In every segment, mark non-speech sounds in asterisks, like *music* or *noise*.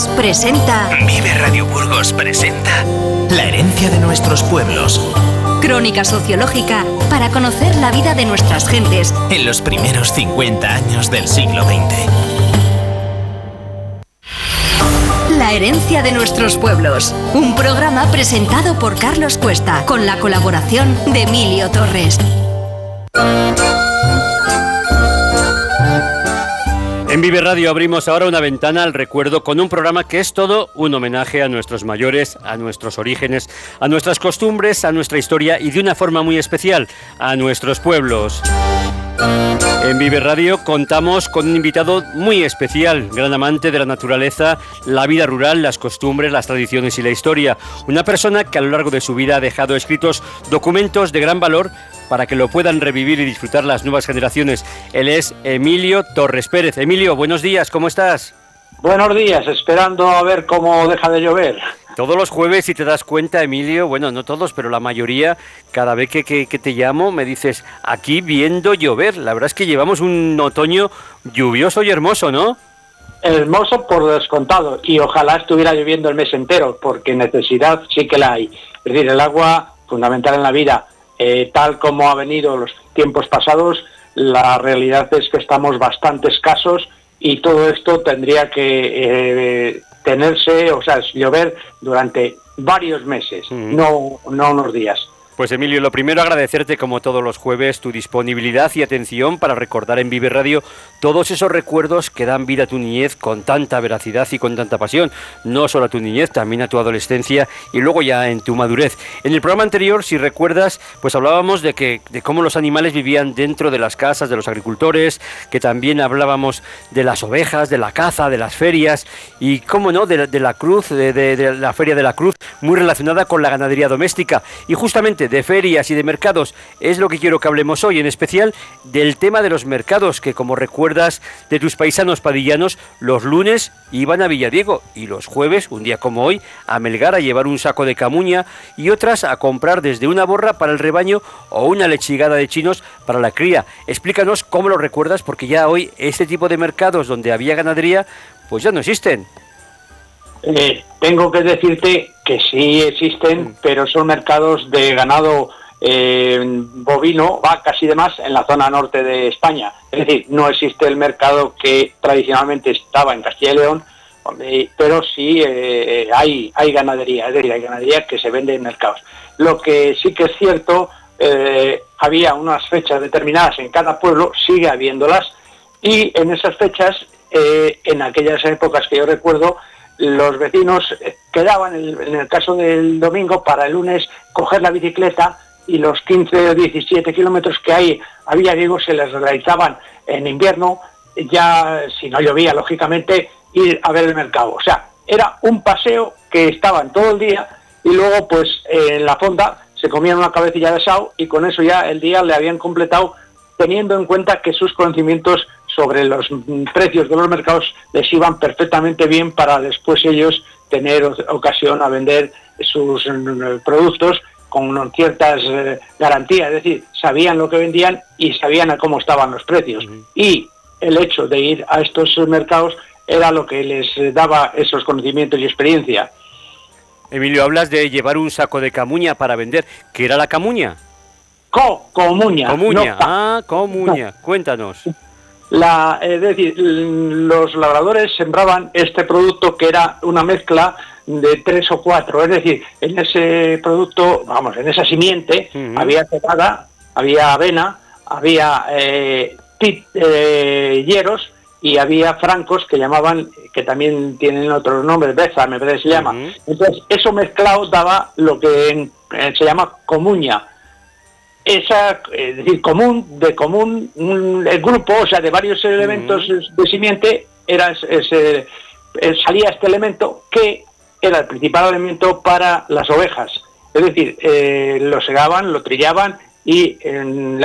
Burgos presenta. Vive Radio Burgos presenta. La herencia de nuestros pueblos. Crónica sociológica para conocer la vida de nuestras gentes en los primeros 50 años del siglo XX. La herencia de nuestros pueblos. Un programa presentado por Carlos Cuesta con la colaboración de Emilio Torres. En Vive Radio abrimos ahora una ventana al recuerdo con un programa que es todo un homenaje a nuestros mayores, a nuestros orígenes, a nuestras costumbres, a nuestra historia y de una forma muy especial a nuestros pueblos. En Vive Radio contamos con un invitado muy especial, gran amante de la naturaleza, la vida rural, las costumbres, las tradiciones y la historia. Una persona que a lo largo de su vida ha dejado escritos documentos de gran valor para que lo puedan revivir y disfrutar las nuevas generaciones. Él es Emilio Torres Pérez. Emilio, buenos días, ¿cómo estás? Buenos días, esperando a ver cómo deja de llover. Todos los jueves, si te das cuenta, Emilio, bueno, no todos, pero la mayoría, cada vez que, que, te llamo me dices, aquí viendo llover. La verdad es que llevamos un otoño lluvioso y hermoso, ¿no? Hermoso por descontado, y ojalá estuviera lloviendo el mes entero, porque necesidad sí que la hay. Es decir, el agua, fundamental en la vida, eh, tal como ha venido los tiempos pasados, la realidad es que estamos bastante escasos y todo esto tendría que eh, tenerse, o sea, llover durante varios meses, no, no unos días. Pues Emilio, lo primero agradecerte como todos los jueves tu disponibilidad y atención para recordar en Vive Radio todos esos recuerdos que dan vida a tu niñez con tanta veracidad y con tanta pasión, no solo a tu niñez, también a tu adolescencia y luego ya en tu madurez. En el programa anterior, si recuerdas, pues hablábamos de que de cómo los animales vivían dentro de las casas de los agricultores, que también hablábamos de las ovejas, de la caza, de las ferias y cómo no, de, la cruz, de, de la feria de la cruz, muy relacionada con la ganadería doméstica y justamente de ferias y de mercados es lo que quiero que hablemos hoy, en especial del tema de los mercados, que como recuerdas de tus paisanos padillanos, los lunes iban a Villadiego y los jueves, un día como hoy, a Melgar a llevar un saco de camuña y otras a comprar desde una borra para el rebaño o una lechigada de chinos para la cría. Explícanos cómo lo recuerdas, porque ya hoy este tipo de mercados donde había ganadería, pues ya no existen. Eh, tengo que decirte que sí existen, mm. pero son mercados de ganado eh, bovino, vacas y demás en la zona norte de España. Es decir, no existe el mercado que tradicionalmente estaba en Castilla y León, pero sí eh, hay, hay ganadería, es decir, hay ganadería que se vende en mercados. Lo que sí que es cierto, había unas fechas determinadas en cada pueblo, sigue habiéndolas, y en esas fechas, en aquellas épocas que yo recuerdo, los vecinos quedaban, en el caso del domingo, para el lunes coger la bicicleta y los 15 o 17 kilómetros que hay había digo se les realizaban en invierno, ya si no llovía, lógicamente, ir a ver el mercado. O sea, era un paseo que estaban todo el día y luego pues en la fonda se comían una cabecilla de sao y con eso ya el día le habían completado teniendo en cuenta que sus conocimientos sobre los precios de los mercados les iban perfectamente bien para después ellos tener ocasión a vender sus mm, productos con ciertas eh, garantías, es decir, sabían lo que vendían y sabían a cómo estaban los precios. Y el hecho de ir a estos mercados era lo que les daba esos conocimientos y experiencia. Emilio, hablas de llevar un saco de camuña para vender. ¿Qué era la camuña? Co, comuña. Comuña, ah, comuña. Cuéntanos. La, es decir, los labradores sembraban este producto que era una mezcla de tres o cuatro, es decir, en ese producto, vamos, en esa simiente había cebada, había avena, había eh, eh, hieros y había francos que llamaban, que también tienen otros nombres, beza me parece que se llama. Entonces, eso mezclado daba lo que eh, se llama comuña, esa, es decir, común, de común, el grupo, o sea, de varios elementos de simiente, era ese, eh, salía este elemento que era el principal elemento para las ovejas. Es decir, eh, lo segaban, lo trillaban y en,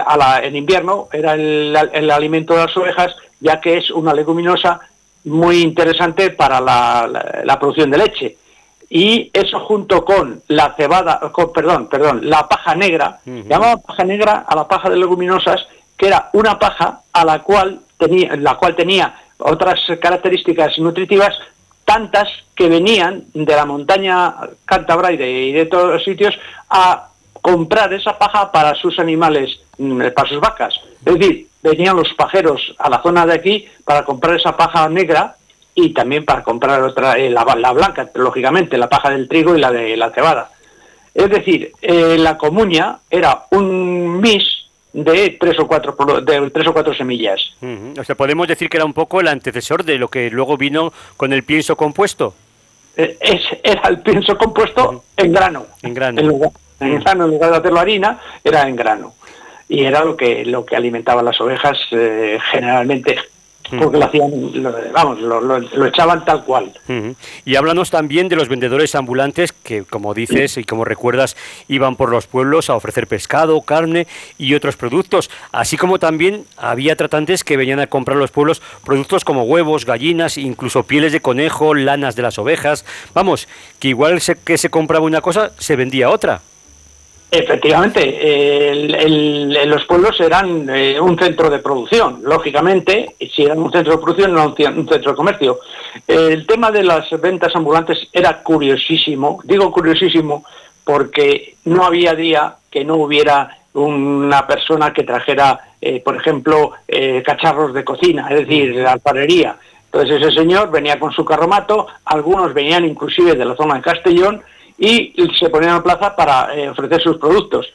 invierno era el, alimento de las ovejas, ya que es una leguminosa muy interesante para la producción de leche y eso junto con la cebada, perdón, perdón, la paja negra, llamaba paja negra a la paja de leguminosas, que era una paja a la cual tenía, la cual tenía otras características nutritivas tantas que venían de la montaña cántabra y de, y de todos los sitios a comprar esa paja para sus animales, mm, para sus vacas. Es decir, venían los pajeros a la zona de aquí para comprar esa paja negra y también para comprar otra, eh, la, blanca, lógicamente, la paja del trigo y la de la cebada. Es decir, eh, la comuña era un mis de tres o cuatro de tres o cuatro semillas. O sea, podemos decir que era un poco el antecesor de lo que luego vino con el pienso compuesto. Eh, es, era el pienso compuesto en grano. En grano en grano en lugar de hacerlo harina, era en grano. Y era lo que, lo que alimentaba las ovejas eh, generalmente. Porque lo hacían, vamos, lo, echaban tal cual. Y háblanos también de los vendedores ambulantes que, como dices y como recuerdas, iban por los pueblos a ofrecer pescado, carne y otros productos, así como también había tratantes que venían a comprar los pueblos productos como huevos, gallinas, incluso pieles de conejo, lanas de las ovejas. Vamos, que igual que se compraba una cosa, se vendía otra. Efectivamente, los pueblos eran eh, un centro de producción, lógicamente, si eran un centro de producción, no un, centro de comercio. El tema de las ventas ambulantes era curiosísimo, digo curiosísimo porque no había día que no hubiera una persona que trajera, eh, por ejemplo, eh, cacharros de cocina, es decir, de alfarería. Entonces ese señor venía con su carromato, algunos venían inclusive de la zona de Castellón, y se ponían en plaza para eh, ofrecer sus productos.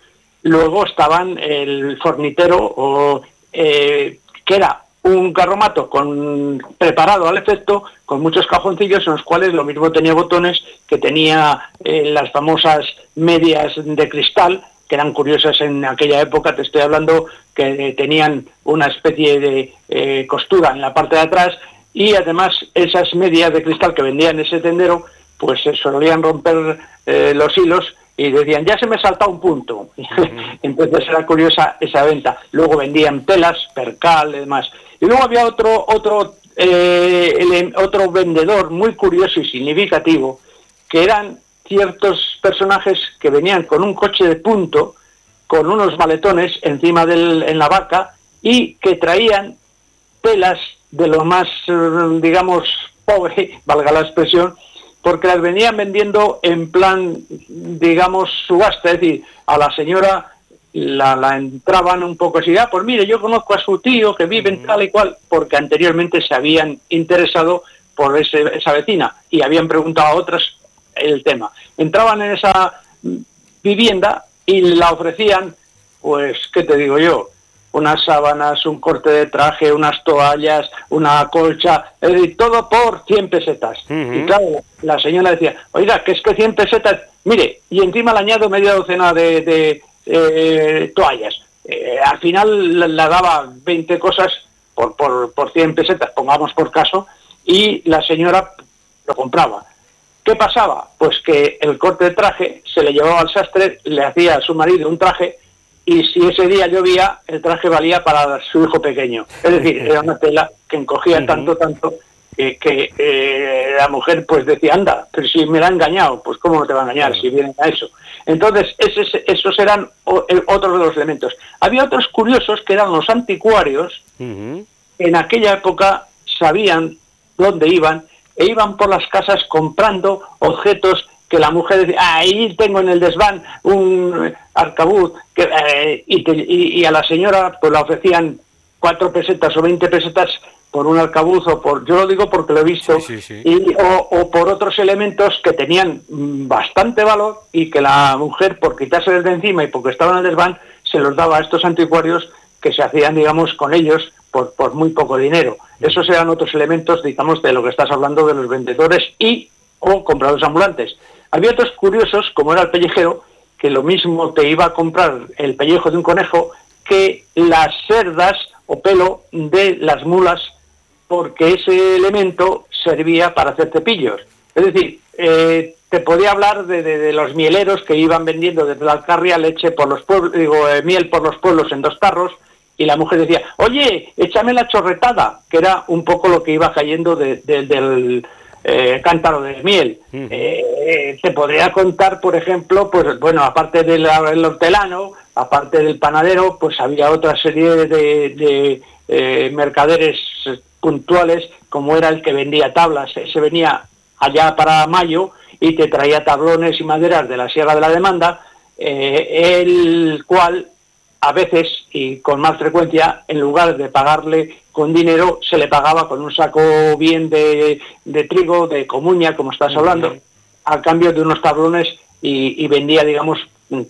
Luego estaban el fornitero, eh, que era un carromato con, preparado al efecto, con muchos cajoncillos en los cuales lo mismo tenía botones que tenía eh, las famosas medias de cristal, que eran curiosas en aquella época, te estoy hablando que tenían una especie de costura en la parte de atrás y además esas medias de cristal que vendían en ese tendero pues se solían romper eh, los hilos y decían, ya se me salta un punto. *laughs* Entonces era curiosa esa venta. Luego vendían telas, percal y demás. Y luego había otro, otro, eh, otro vendedor muy curioso y significativo, que eran ciertos personajes que venían con un coche de punto, con unos maletones encima del, en la vaca, y que traían telas de lo más, eh, digamos, pobre, *laughs* valga la expresión, porque las venían vendiendo en plan, digamos, subasta, es decir, a la señora la, entraban un poco así, ah, pues mire, yo conozco a su tío que vive en tal y cual, porque anteriormente se habían interesado por esa vecina y habían preguntado a otras el tema. Entraban en esa vivienda y la ofrecían, pues, ¿qué te digo yo? Unas sábanas, un corte de traje, unas toallas, una colcha, es decir, todo por 100 pesetas. Y claro, la señora decía, oiga, que es que 100 pesetas, mire, y encima le añado media docena de, eh, toallas. Eh, al final la, daba 20 cosas por, por, por 100 pesetas, pongamos por caso, y la señora lo compraba. ¿Qué pasaba? Pues que el corte de traje se le llevaba al sastre, le hacía a su marido un traje, y si ese día llovía, el traje valía para su hijo pequeño. Es decir, era una tela que encogía tanto, tanto, que, eh, la mujer pues decía, anda, pero si me la ha engañado, pues cómo no te va a engañar si vienen a eso. Entonces, esos eran otros de los elementos. Había otros curiosos que eran los anticuarios, en aquella época sabían dónde iban e iban por las casas comprando objetos que la mujer decía, ahí tengo en el desván un arcabuz, que, eh, y, a la señora pues la ofrecían cuatro pesetas o veinte pesetas por un arcabuz o por, yo lo digo porque lo he visto, Y, o, por otros elementos que tenían bastante valor y que la mujer, por quitarse desde encima y porque estaban en el desván, se los daba a estos anticuarios que se hacían, digamos, con ellos por, por muy poco dinero. Esos eran otros elementos, digamos, de lo que estás hablando de los vendedores y o compradores ambulantes. Había otros curiosos, como era el pellejero, que lo mismo te iba a comprar el pellejo de un conejo que las cerdas o pelo de las mulas, porque ese elemento servía para hacer cepillos. Es decir, eh, te podía hablar de, los mieleros que iban vendiendo desde la Alcarria leche por los pueblos, digo, eh, miel por los pueblos en dos tarros, y la mujer decía, oye, échame la chorretada, que era un poco lo que iba cayendo del, eh, cántaro de miel. Eh, te podría contar, por ejemplo, pues bueno, aparte del hortelano, aparte del panadero, pues había otra serie de, eh, mercaderes puntuales, como era el que vendía tablas. Se venía allá para mayo y te traía tablones y maderas de la Sierra de la Demanda, eh, el cual a veces y con más frecuencia, en lugar de pagarle con dinero, se le pagaba con un saco bien de, trigo, de comuña, como estás hablando, a cambio de unos tablones y, vendía, digamos,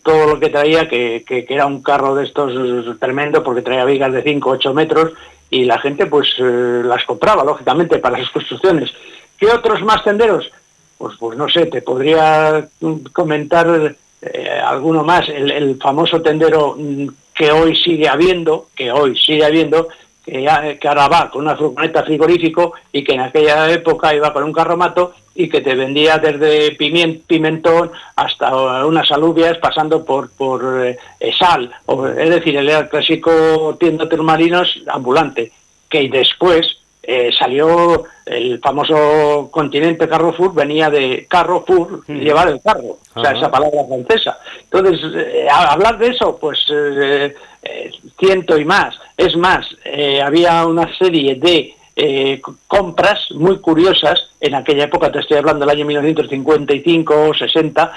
todo lo que traía, que, era un carro de estos tremendo, porque traía vigas de 5 o 8 metros, y la gente pues eh, las compraba, lógicamente, para sus construcciones. ¿Qué otros más tenderos? Pues, pues no sé, te podría comentar eh, alguno más, el, famoso tendero mm, que hoy sigue habiendo, que hoy sigue habiendo, que, ahora va con una furgoneta frigorífico y que en aquella época iba con un carromato y que te vendía desde pimentón hasta unas alubias pasando por, por eh, sal, es decir, el clásico tienda termalinos ambulante, que después eh, salió el famoso continente Carrefour, venía de Carrefour, llevar el carro, o sea, esa palabra francesa. Entonces, eh, hablar de eso, pues eh, ciento y más. Es más, había una serie de compras muy curiosas, en aquella época, te estoy hablando del año 1955 o 60,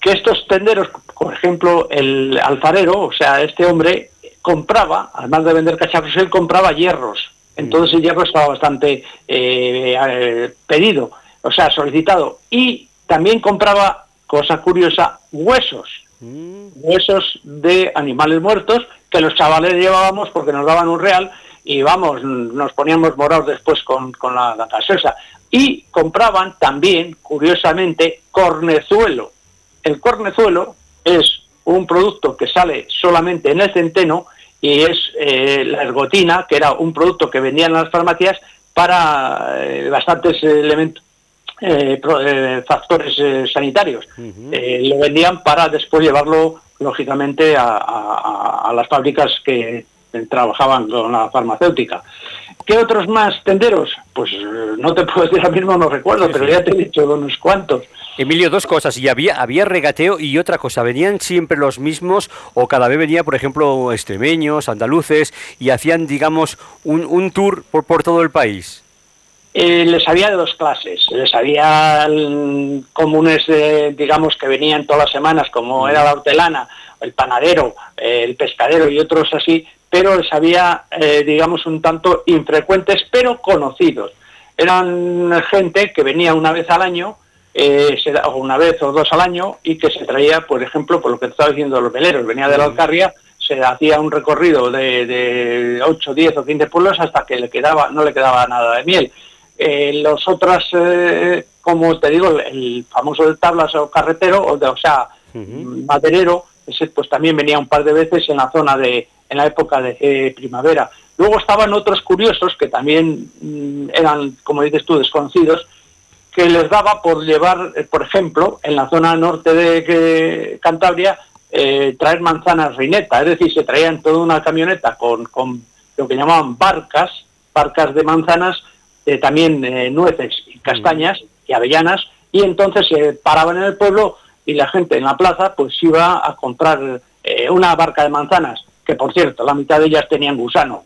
que estos tenderos, por ejemplo, el alfarero, o sea, este hombre compraba, además de vender cacharros, él compraba hierros entonces el hierro estaba bastante eh, pedido, o sea, solicitado. Y también compraba, cosa curiosa, huesos. Mm. Huesos de animales muertos que los chavales llevábamos porque nos daban un real y vamos, nos poníamos morados después con, la, la Y compraban también, curiosamente, cornezuelo. El cornezuelo es un producto que sale solamente en el centeno y es eh, la ergotina, que era un producto que vendían en las farmacias para eh, bastantes elementos, eh, factores sanitarios. lo vendían para después llevarlo, lógicamente, a, las fábricas que trabajaban con la farmacéutica. ¿Qué otros más tenderos? Pues no te *laughs* puedo decir ahora mismo, no recuerdo, pero ya te he dicho unos cuantos. Emilio, dos cosas. Y había, había regateo y otra cosa. ¿Venían siempre los mismos o cada vez venía, por ejemplo, extremeños, andaluces y hacían, digamos, un, un tour por, por todo el país? Eh, les había de dos clases. Les había comunes, digamos, que venían todas las semanas, como era la hortelana, el panadero, el pescadero y otros así, pero les había, eh, digamos, un tanto infrecuentes, pero conocidos. Eran gente que venía una vez al año eh, una vez o dos al año y que se traía, por ejemplo, por lo que te estaba diciendo los veleros, venía de la Alcarria, se hacía un recorrido de, de 8, 10 o 15 pueblos hasta que le quedaba, no le quedaba nada de miel. Eh, los otros, eh, como te digo, el famoso de tablas o carretero, o, de, o sea, maderero, ese pues también venía un par de veces en la zona de, en la época de eh, primavera. Luego estaban otros curiosos que también mm, eran, como dices tú, desconocidos, que les daba por llevar, eh, por ejemplo, en la zona norte de Cantabria, eh, traer manzanas reineta, es decir, se traían toda una camioneta con, lo que llamaban barcas, barcas de manzanas, eh, también nueces y castañas y avellanas, y entonces se paraban en el pueblo y la gente en la plaza pues iba a comprar una barca de manzanas, que por cierto, la mitad de ellas tenían gusano,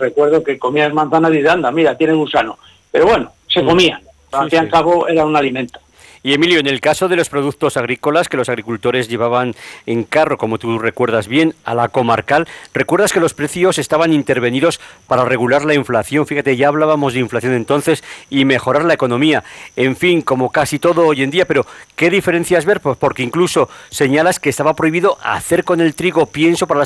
recuerdo que comías manzanas y de anda, mira, tienen gusano, pero bueno, se comían al fin y al cabo era un alimento. Y Emilio, en el caso de los productos agrícolas que los agricultores llevaban en carro, como tú recuerdas bien, a la comarcal, ¿recuerdas que los precios estaban intervenidos para regular la inflación? Fíjate, ya hablábamos de inflación entonces y mejorar la economía. En fin, como casi todo hoy en día, pero ¿qué diferencias ver? Pues porque incluso señalas que estaba prohibido hacer con el trigo pienso para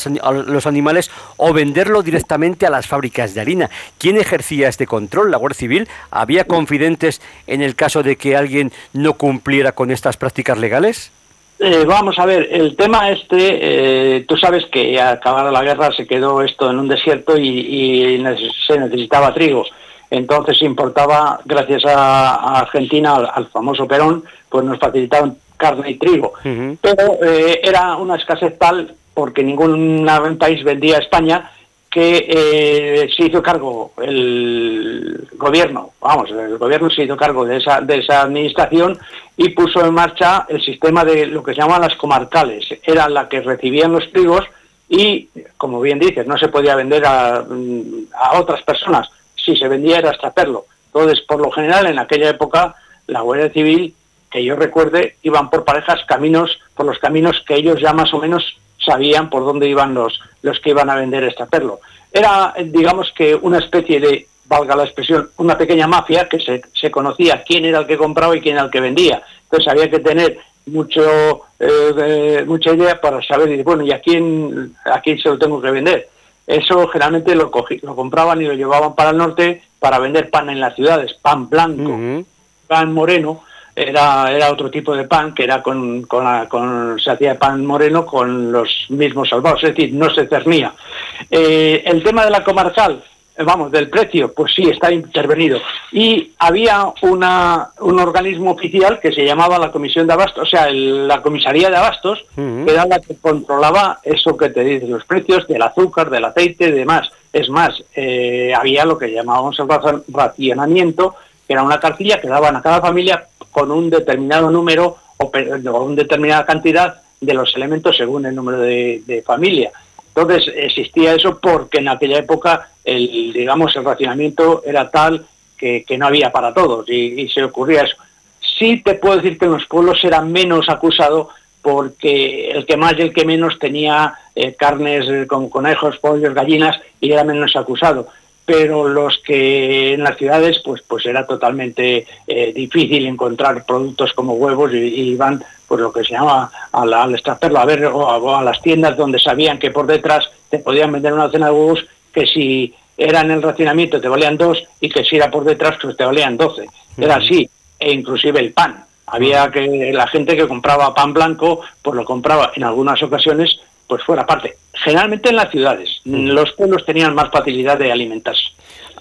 los animales o venderlo directamente a las fábricas de harina. ¿Quién ejercía este control? ¿La Guardia Civil? ¿Había confidentes en el caso de que alguien no cumpliera con estas prácticas legales? Eh, vamos a ver, el tema este, eh, tú sabes que al acabar la guerra se quedó esto en un desierto y, se necesitaba trigo. Entonces importaba, gracias a, Argentina, al, famoso Perón, pues nos facilitaban carne y trigo. Pero eh, era una escasez tal porque ningún país vendía a España que eh, se hizo cargo el gobierno, vamos, el gobierno se hizo cargo de esa, de esa administración y puso en marcha el sistema de lo que se llaman las comarcales. Eran las que recibían los trigos y, como bien dices, no se podía vender a, a otras personas. Si se vendía era extraperlo. Entonces, por lo general, en aquella época, la Guardia Civil, que yo recuerde, iban por parejas caminos, por los caminos que ellos ya más o menos sabían por dónde iban los, los que iban a vender este perlo. Era, digamos que, una especie de, valga la expresión, una pequeña mafia que se, se conocía quién era el que compraba y quién era el que vendía. Entonces había que tener mucho eh, mucha idea para saber, bueno, ¿y a quién, a quién se lo tengo que vender? Eso generalmente lo, lo compraban y lo llevaban para el norte para vender pan en las ciudades, pan blanco, pan moreno, era, era otro tipo de pan que era con, con, se hacía pan moreno con los mismos salvados, es decir, no se cernía. Eh, el tema de la comarcal, vamos, del precio, pues sí, está intervenido. Y había una, un organismo oficial que se llamaba la Comisión de Abastos, o sea, la Comisaría de Abastos, que era la que controlaba eso que te dice, los precios del azúcar, del aceite y demás. Es más, eh, había lo que llamábamos el racionamiento, que era una cartilla que daban a cada familia con un determinado número o, una determinada cantidad de los elementos según el número de, de familia. Entonces existía eso porque en aquella época el, digamos, el racionamiento era tal que, no había para todos y, se ocurría eso. Sí te puedo decir que en los pueblos era menos acusado porque el que más y el que menos tenía eh, carnes eh, con conejos, pollos, gallinas y era menos acusado. Pero los que en las ciudades, pues, pues era totalmente eh, difícil encontrar productos como huevos y, iban, pues lo que se llama al, al extraperlo, a ver, o a, las tiendas donde sabían que por detrás te podían vender una cena de huevos que si era en el racionamiento te valían dos y que si era por detrás pues te valían doce. Era así, e inclusive el pan. Había que la gente que compraba pan blanco, pues lo compraba en algunas ocasiones pues fuera parte. Generalmente en las ciudades. Los pueblos tenían más facilidad de alimentarse.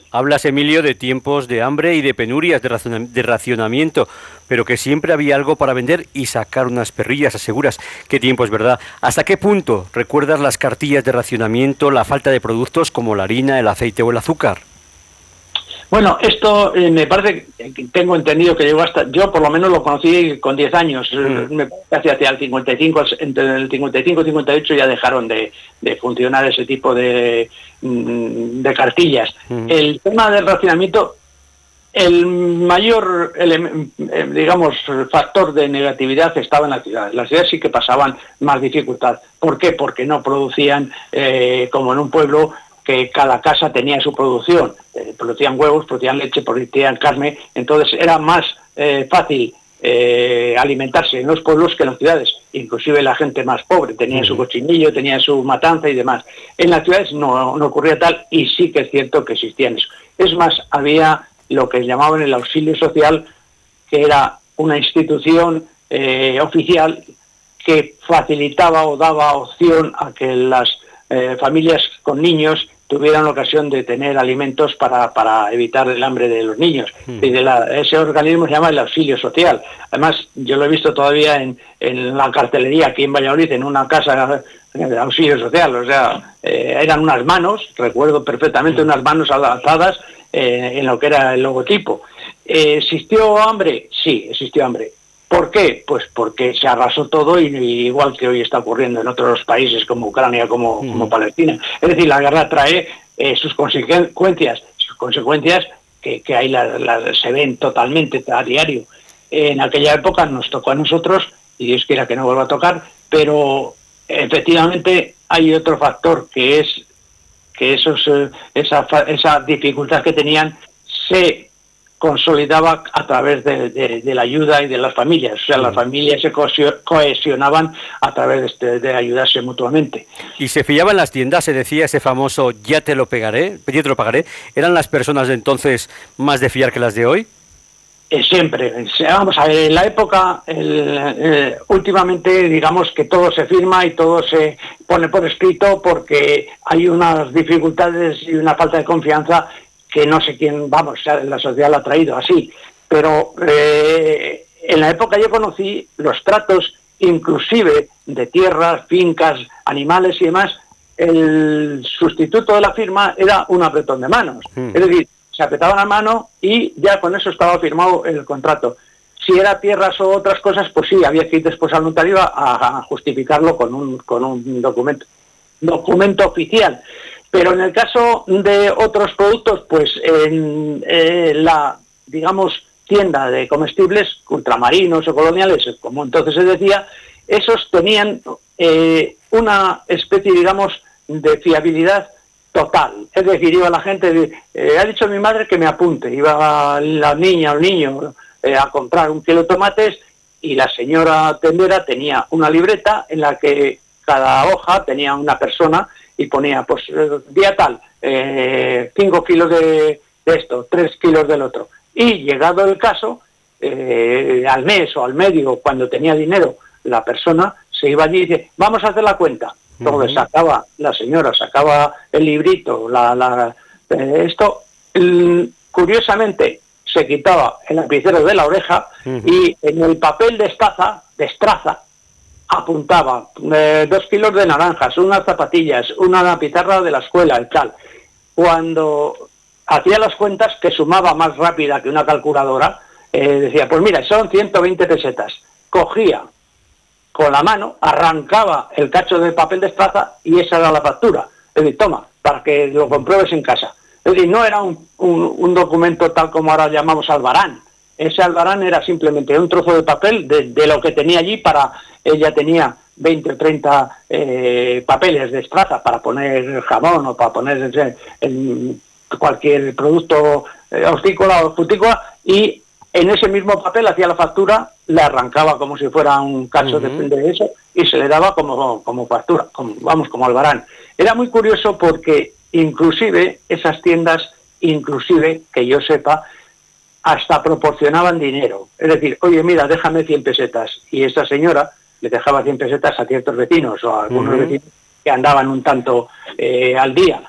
Hablas, Emilio, de tiempos de hambre y de penurias, de, racionamiento, pero que siempre había algo para vender y sacar unas perrillas, aseguras. Qué tiempo es verdad. ¿Hasta qué punto recuerdas las cartillas de racionamiento, la falta de productos como la harina, el aceite o el azúcar? Bueno, esto eh, me parece, que tengo entendido que llegó hasta, yo por lo menos lo conocí con 10 años, mm. me parece hacia el 55, entre el 55 y 58 ya dejaron de, funcionar ese tipo de, mm, de cartillas. Mm. El tema del racionamiento, el mayor, eh, digamos, factor de negatividad estaba en las ciudades. Las ciudades sí que pasaban más dificultad. ¿Por qué? Porque no producían, eh, como en un pueblo, que cada casa tenía su producción. Eh, producían huevos, producían leche, producían carne, entonces era más eh, fácil eh, alimentarse en los pueblos que en las ciudades. Inclusive la gente más pobre tenía su cochinillo, tenía su matanza y demás. En las ciudades no, no ocurría tal y sí que es cierto que existían eso. Es más, había lo que llamaban el auxilio social, que era una institución oficial que facilitaba o daba opción a que las familias con niños tuvieran la ocasión de tener alimentos para, para evitar el hambre de los niños. Hmm. Y de ese organismo se llama el auxilio social. Además, yo lo he visto todavía en, en la cartelería aquí en Valladolid, en una casa de auxilio social. O sea, eh, eran unas manos, recuerdo perfectamente, hmm. unas manos alzadas eh, en lo que era el logotipo. Eh, ¿Existió hambre? Sí, existió hambre. ¿Por qué? Pues porque se arrasó todo y, igual que hoy está ocurriendo en otros países como Ucrania, como, como Palestina. Es decir, la guerra trae eh, sus consecuencias, sus consecuencias que, que ahí se ven totalmente a diario. En aquella época nos tocó a nosotros, y Dios quiera que no vuelva a tocar, pero efectivamente hay otro factor que es que esos, eh, esa, esa dificultad que tenían se consolidaba a través de, la ayuda y de las familias. O sea, las familias se cohesionaban a través de, este, de, ayudarse mutuamente. Y se fiaba en las tiendas, se decía ese famoso ya te lo pegaré, ya te lo pagaré. ¿Eran las personas de entonces más de fiar que las de hoy? Eh, siempre. Vamos a ver, en la época, eh, últimamente, digamos que todo se firma y todo se pone por escrito porque hay unas dificultades y una falta de confianza que no sé quién, vamos, la sociedad lo ha traído así, pero eh, en la época yo conocí los tratos inclusive de tierras, fincas, animales y demás, el sustituto de la firma era un apretón de manos. Hmm. Es decir, se apretaba la mano y ya con eso estaba firmado el contrato. Si era tierras o otras cosas, pues sí, había que ir después al notario a, justificarlo con un, con un documento, documento oficial. Pero en el caso de otros productos, pues en, eh, la digamos, tienda de comestibles ultramarinos o coloniales, como entonces se decía, esos tenían eh, una especie, digamos, de fiabilidad total. Es decir, iba la gente, eh, ha dicho mi madre que me apunte, iba la niña o el niño a comprar un kilo de tomates y la señora tendera tenía una libreta en la que cada hoja tenía una persona y ponía, pues, día tal, cinco kilos de, de esto, tres kilos del otro. Y llegado el caso, al mes o al medio, cuando tenía dinero, la persona se iba allí y dice, vamos a hacer la cuenta. Entonces sacaba, la señora sacaba el librito, la, eh, esto, curiosamente se quitaba el lapicero de la oreja y en el papel de estaza, de estraza, apuntaba eh, dos kilos de naranjas, unas zapatillas, una pizarra de la escuela y tal. Cuando hacía las cuentas, que sumaba más rápida que una calculadora, eh, decía, pues mira, son 120 pesetas. Cogía con la mano, arrancaba el cacho de papel de estraza y esa era la factura. Es decir, toma, para que lo compruebes en casa. Es decir, no era un, documento tal como ahora llamamos albarán. Ese albarán era simplemente un trozo de papel de, lo que tenía allí para... Ella tenía 20 o 30 eh, papeles de estraza para poner jamón o para poner cualquier producto eh, hortícola o frutícola y en ese mismo papel hacía la factura, le arrancaba como si fuera un cacho de, eso y se le daba como, como factura, como, vamos, como albarán. Era muy curioso porque inclusive esas tiendas, inclusive, que yo sepa, hasta proporcionaban dinero. Es decir, oye, mira, déjame 100 pesetas. Y esa señora le dejaba 100 pesetas a ciertos vecinos o a algunos vecinos que andaban un tanto eh, al día.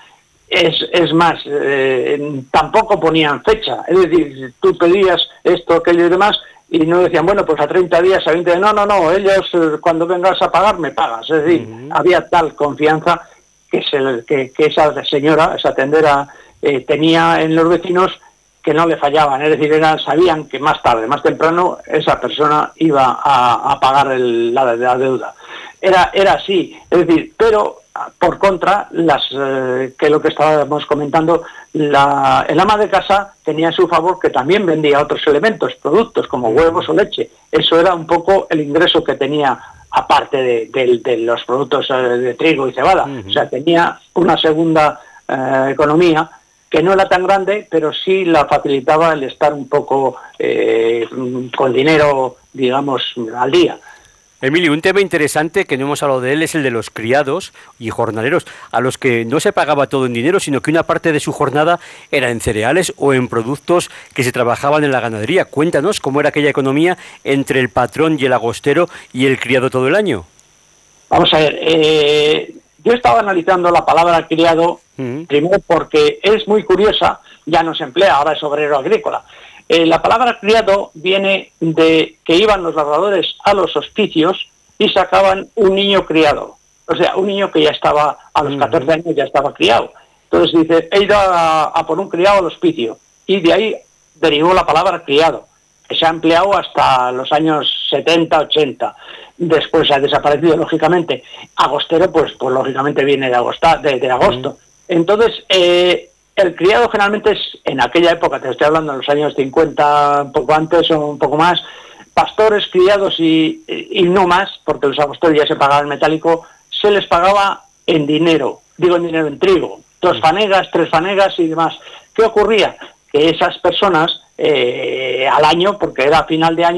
Es, es más, eh, tampoco ponían fecha. Es decir, tú pedías esto, aquello y demás, y no decían, bueno, pues a 30 días, a 20 días, no, no, no, ellos eh, cuando vengas a pagar me pagas. Es decir, había tal confianza que, se, que, esa señora, esa tendera, eh, tenía en los vecinos que no le fallaban. Es decir, eran, sabían que más tarde, más temprano, esa persona iba a, pagar la, la, deuda. Era, era así. Es decir, pero por contra, las eh, que lo que estábamos comentando, la, el ama de casa tenía a su favor que también vendía otros elementos, productos como huevos o leche. Eso era un poco el ingreso que tenía aparte de, los productos eh, de trigo y cebada. O sea, tenía una segunda eh, economía que no era tan grande, pero sí la facilitaba el estar un poco con dinero, digamos, al día. Emilio, un tema interesante que no hemos hablado de él es el de los criados y jornaleros, a los que no se pagaba todo en dinero, sino que una parte de su jornada era en cereales o en productos que se trabajaban en la ganadería. Cuéntanos cómo era aquella economía entre el patrón y el agostero y el criado todo el año. Vamos a ver, eh, yo estaba analizando la palabra criado, primero porque es muy curiosa, ya no se emplea, ahora es obrero agrícola. Eh, la palabra criado viene de que iban los labradores a los hospicios y sacaban un niño criado. O sea, un niño que ya estaba, a los 14 años ya estaba criado. Entonces dice, he ido a, por un criado al hospicio. Y de ahí derivó la palabra criado, que se ha empleado hasta los años 70, 80. Después ha desaparecido, lógicamente. Agostero, pues, pues lógicamente viene de, agosta, de, agosto. Entonces, eh, el criado generalmente es, en aquella época, te estoy hablando en los años 50, un poco antes o un poco más, pastores, criados y, no más, porque los apóstoles ya se pagaban en metálico, se les pagaba en dinero, digo en dinero, en trigo, dos fanegas, tres fanegas y demás. ¿Qué ocurría? Que esas personas eh, al año, porque era final de año,